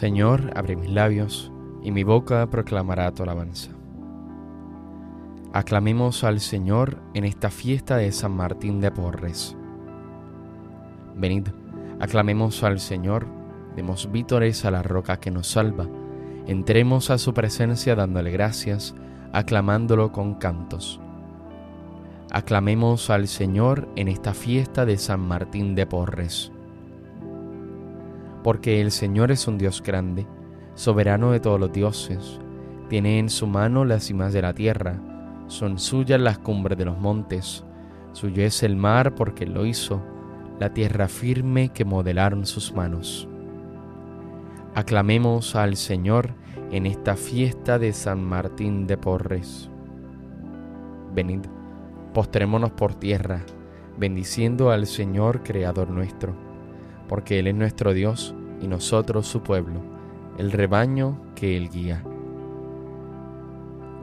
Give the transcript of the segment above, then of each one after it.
Señor, abre mis labios, y mi boca proclamará tu alabanza. Aclamemos al Señor en esta fiesta de San Martín de Porres. Venid, aclamemos al Señor, demos vítores a la roca que nos salva, entremos a su presencia dándole gracias, aclamándolo con cantos. Aclamemos al Señor en esta fiesta de San Martín de Porres porque el Señor es un Dios grande, soberano de todos los dioses, tiene en su mano las cimas de la tierra, son suyas las cumbres de los montes, suyo es el mar porque lo hizo, la tierra firme que modelaron sus manos. Aclamemos al Señor en esta fiesta de San Martín de Porres. Venid, postrémonos por tierra, bendiciendo al Señor Creador nuestro porque Él es nuestro Dios y nosotros su pueblo, el rebaño que Él guía.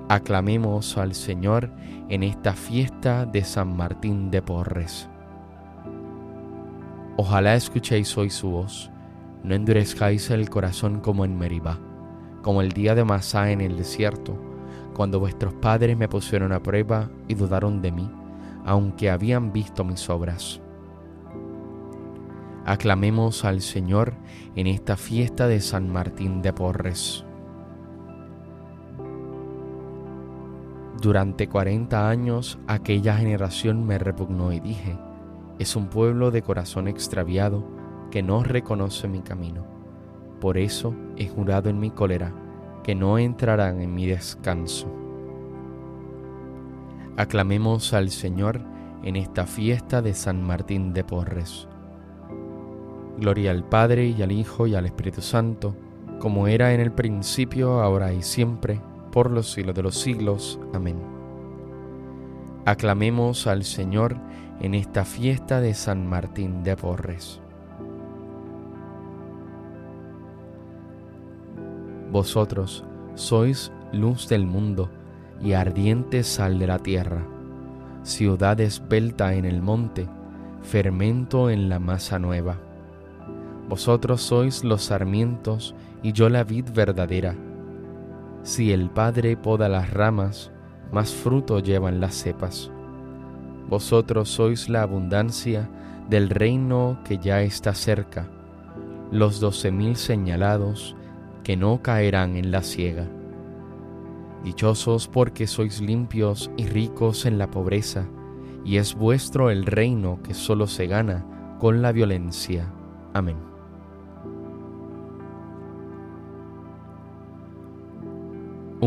Aclamemos al Señor en esta fiesta de San Martín de Porres. Ojalá escuchéis hoy su voz, no endurezcáis el corazón como en Meribá, como el día de Masá en el desierto, cuando vuestros padres me pusieron a prueba y dudaron de mí, aunque habían visto mis obras. Aclamemos al Señor en esta fiesta de San Martín de Porres. Durante cuarenta años aquella generación me repugnó y dije, es un pueblo de corazón extraviado que no reconoce mi camino. Por eso he jurado en mi cólera que no entrarán en mi descanso. Aclamemos al Señor en esta fiesta de San Martín de Porres. Gloria al Padre y al Hijo y al Espíritu Santo, como era en el principio, ahora y siempre, por los siglos de los siglos. Amén. Aclamemos al Señor en esta fiesta de San Martín de Porres. Vosotros sois luz del mundo y ardiente sal de la tierra, ciudad esbelta en el monte, fermento en la masa nueva vosotros sois los sarmientos y yo la vid verdadera. Si el Padre poda las ramas, más fruto llevan las cepas. Vosotros sois la abundancia del reino que ya está cerca, los doce mil señalados que no caerán en la ciega. Dichosos porque sois limpios y ricos en la pobreza, y es vuestro el reino que solo se gana con la violencia. Amén.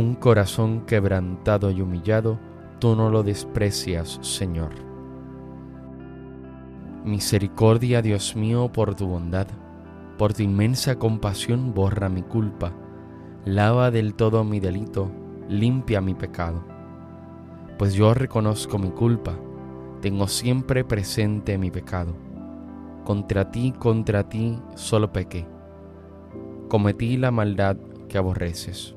Un corazón quebrantado y humillado, tú no lo desprecias, Señor. Misericordia, Dios mío, por tu bondad, por tu inmensa compasión borra mi culpa, lava del todo mi delito, limpia mi pecado. Pues yo reconozco mi culpa, tengo siempre presente mi pecado. Contra ti, contra ti solo pequé, cometí la maldad que aborreces.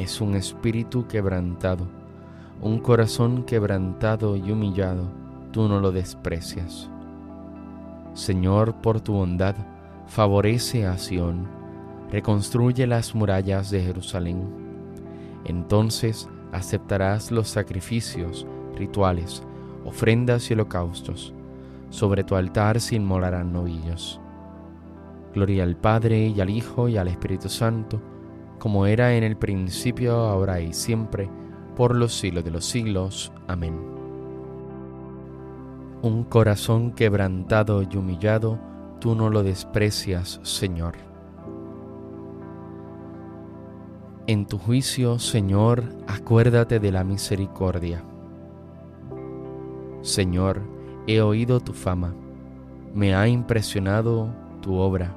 es un espíritu quebrantado, un corazón quebrantado y humillado, tú no lo desprecias. Señor, por tu bondad, favorece a Sión, reconstruye las murallas de Jerusalén. Entonces aceptarás los sacrificios, rituales, ofrendas y holocaustos. Sobre tu altar se inmolarán novillos. Gloria al Padre y al Hijo y al Espíritu Santo, como era en el principio, ahora y siempre, por los siglos de los siglos. Amén. Un corazón quebrantado y humillado, tú no lo desprecias, Señor. En tu juicio, Señor, acuérdate de la misericordia. Señor, he oído tu fama, me ha impresionado tu obra.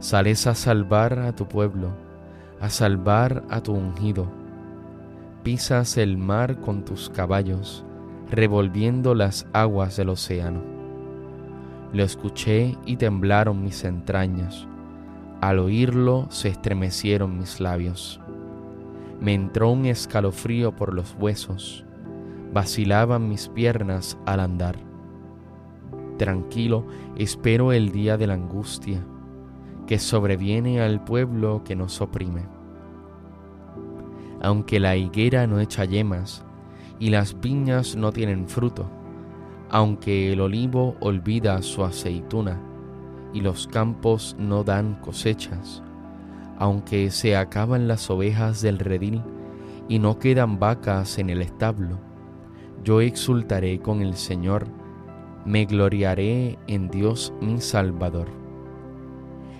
Sales a salvar a tu pueblo a salvar a tu ungido. Pisas el mar con tus caballos, revolviendo las aguas del océano. Lo escuché y temblaron mis entrañas. Al oírlo se estremecieron mis labios. Me entró un escalofrío por los huesos. Vacilaban mis piernas al andar. Tranquilo espero el día de la angustia que sobreviene al pueblo que nos oprime. Aunque la higuera no echa yemas y las viñas no tienen fruto, aunque el olivo olvida su aceituna y los campos no dan cosechas, aunque se acaban las ovejas del redil y no quedan vacas en el establo, yo exultaré con el Señor, me gloriaré en Dios mi Salvador.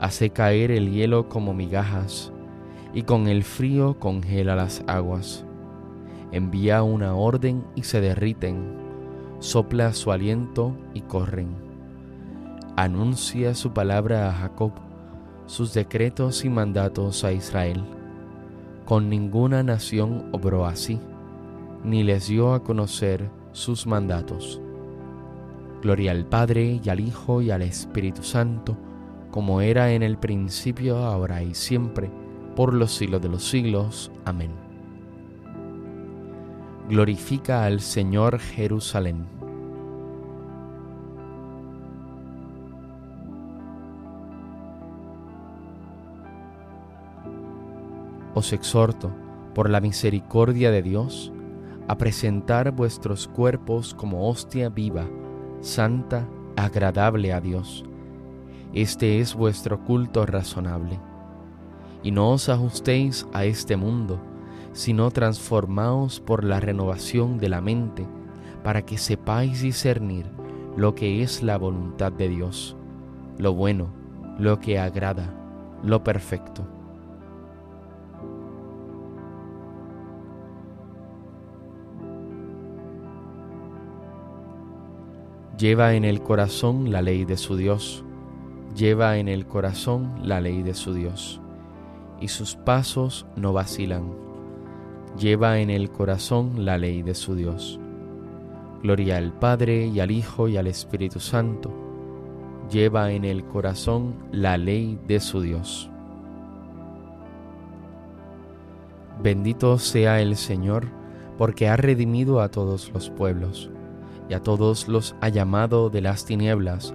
hace caer el hielo como migajas, y con el frío congela las aguas. Envía una orden y se derriten, sopla su aliento y corren. Anuncia su palabra a Jacob, sus decretos y mandatos a Israel. Con ninguna nación obró así, ni les dio a conocer sus mandatos. Gloria al Padre y al Hijo y al Espíritu Santo, como era en el principio, ahora y siempre, por los siglos de los siglos. Amén. Glorifica al Señor Jerusalén. Os exhorto, por la misericordia de Dios, a presentar vuestros cuerpos como hostia viva, santa, agradable a Dios este es vuestro culto razonable. Y no os ajustéis a este mundo, sino transformaos por la renovación de la mente, para que sepáis discernir lo que es la voluntad de Dios, lo bueno, lo que agrada, lo perfecto. Lleva en el corazón la ley de su Dios lleva en el corazón la ley de su Dios, y sus pasos no vacilan. lleva en el corazón la ley de su Dios. Gloria al Padre y al Hijo y al Espíritu Santo, lleva en el corazón la ley de su Dios. Bendito sea el Señor, porque ha redimido a todos los pueblos, y a todos los ha llamado de las tinieblas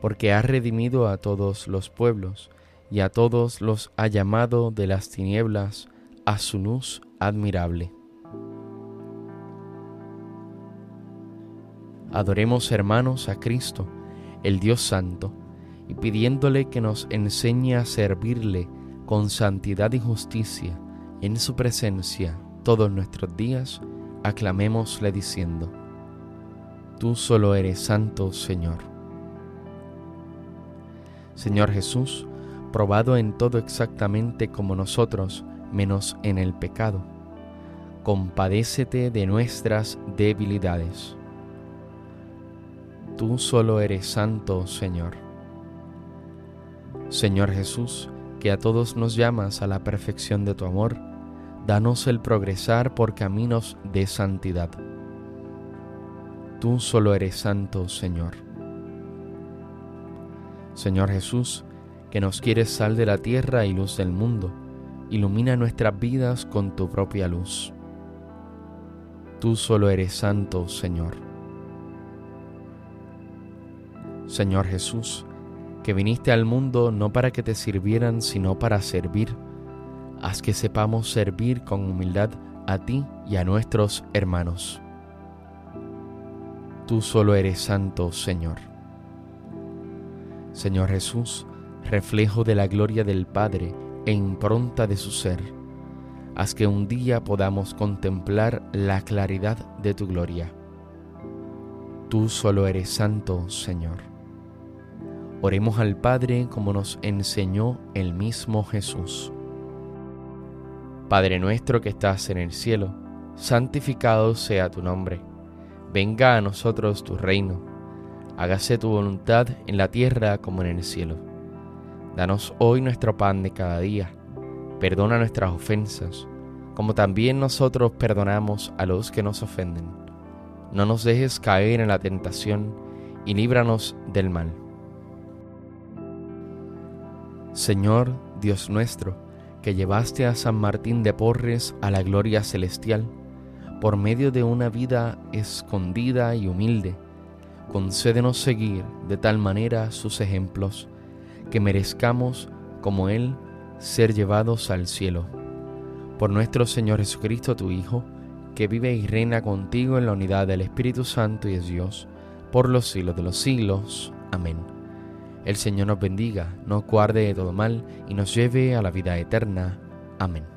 porque ha redimido a todos los pueblos, y a todos los ha llamado de las tinieblas a su luz admirable. Adoremos hermanos a Cristo, el Dios Santo, y pidiéndole que nos enseñe a servirle con santidad y justicia en su presencia todos nuestros días, aclamémosle diciendo, Tú solo eres santo, Señor. Señor Jesús, probado en todo exactamente como nosotros, menos en el pecado. Compadécete de nuestras debilidades. Tú solo eres santo, Señor. Señor Jesús, que a todos nos llamas a la perfección de tu amor, danos el progresar por caminos de santidad. Tú solo eres santo, Señor. Señor Jesús, que nos quieres sal de la tierra y luz del mundo, ilumina nuestras vidas con tu propia luz. Tú solo eres santo, Señor. Señor Jesús, que viniste al mundo no para que te sirvieran, sino para servir, haz que sepamos servir con humildad a ti y a nuestros hermanos. Tú solo eres santo, Señor. Señor Jesús, reflejo de la gloria del Padre, e impronta de su ser. Haz que un día podamos contemplar la claridad de tu gloria. Tú solo eres santo, Señor. Oremos al Padre como nos enseñó el mismo Jesús. Padre nuestro que estás en el cielo, santificado sea tu nombre. Venga a nosotros tu reino. Hágase tu voluntad en la tierra como en el cielo. Danos hoy nuestro pan de cada día. Perdona nuestras ofensas, como también nosotros perdonamos a los que nos ofenden. No nos dejes caer en la tentación y líbranos del mal. Señor Dios nuestro, que llevaste a San Martín de Porres a la gloria celestial, por medio de una vida escondida y humilde, concédenos seguir de tal manera sus ejemplos que merezcamos, como Él, ser llevados al cielo. Por nuestro Señor Jesucristo, tu Hijo, que vive y reina contigo en la unidad del Espíritu Santo y es Dios, por los siglos de los siglos. Amén. El Señor nos bendiga, nos guarde de todo mal y nos lleve a la vida eterna. Amén.